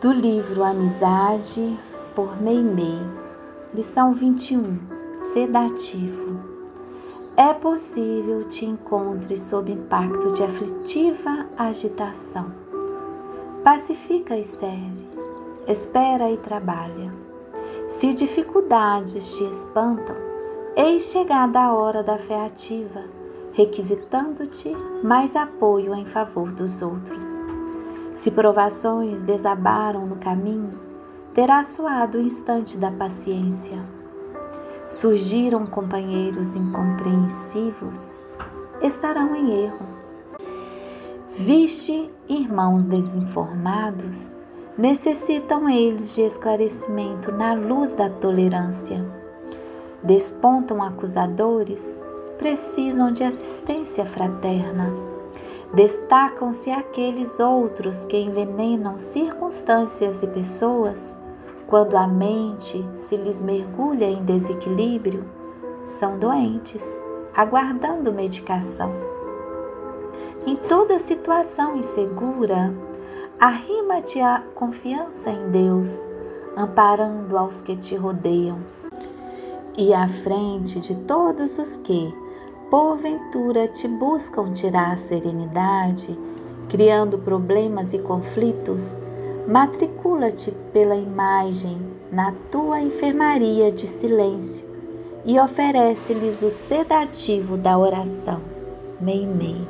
do livro Amizade por Meimei, lição 21, sedativo. É possível te encontres sob impacto de aflitiva agitação. Pacifica e serve, espera e trabalha. Se dificuldades te espantam, eis chegada a hora da fé ativa, requisitando-te mais apoio em favor dos outros. Se provações desabaram no caminho, terá suado o instante da paciência. Surgiram companheiros incompreensivos, estarão em erro. Viste irmãos desinformados, necessitam eles de esclarecimento na luz da tolerância. Despontam acusadores, precisam de assistência fraterna Destacam-se aqueles outros que envenenam circunstâncias e pessoas quando a mente se lhes mergulha em desequilíbrio, são doentes, aguardando medicação. Em toda situação insegura, arrima-te a confiança em Deus, amparando aos que te rodeiam. E à frente de todos os que, porventura te buscam tirar a serenidade, criando problemas e conflitos, matricula-te pela imagem na tua enfermaria de silêncio e oferece-lhes o sedativo da oração. Meimei.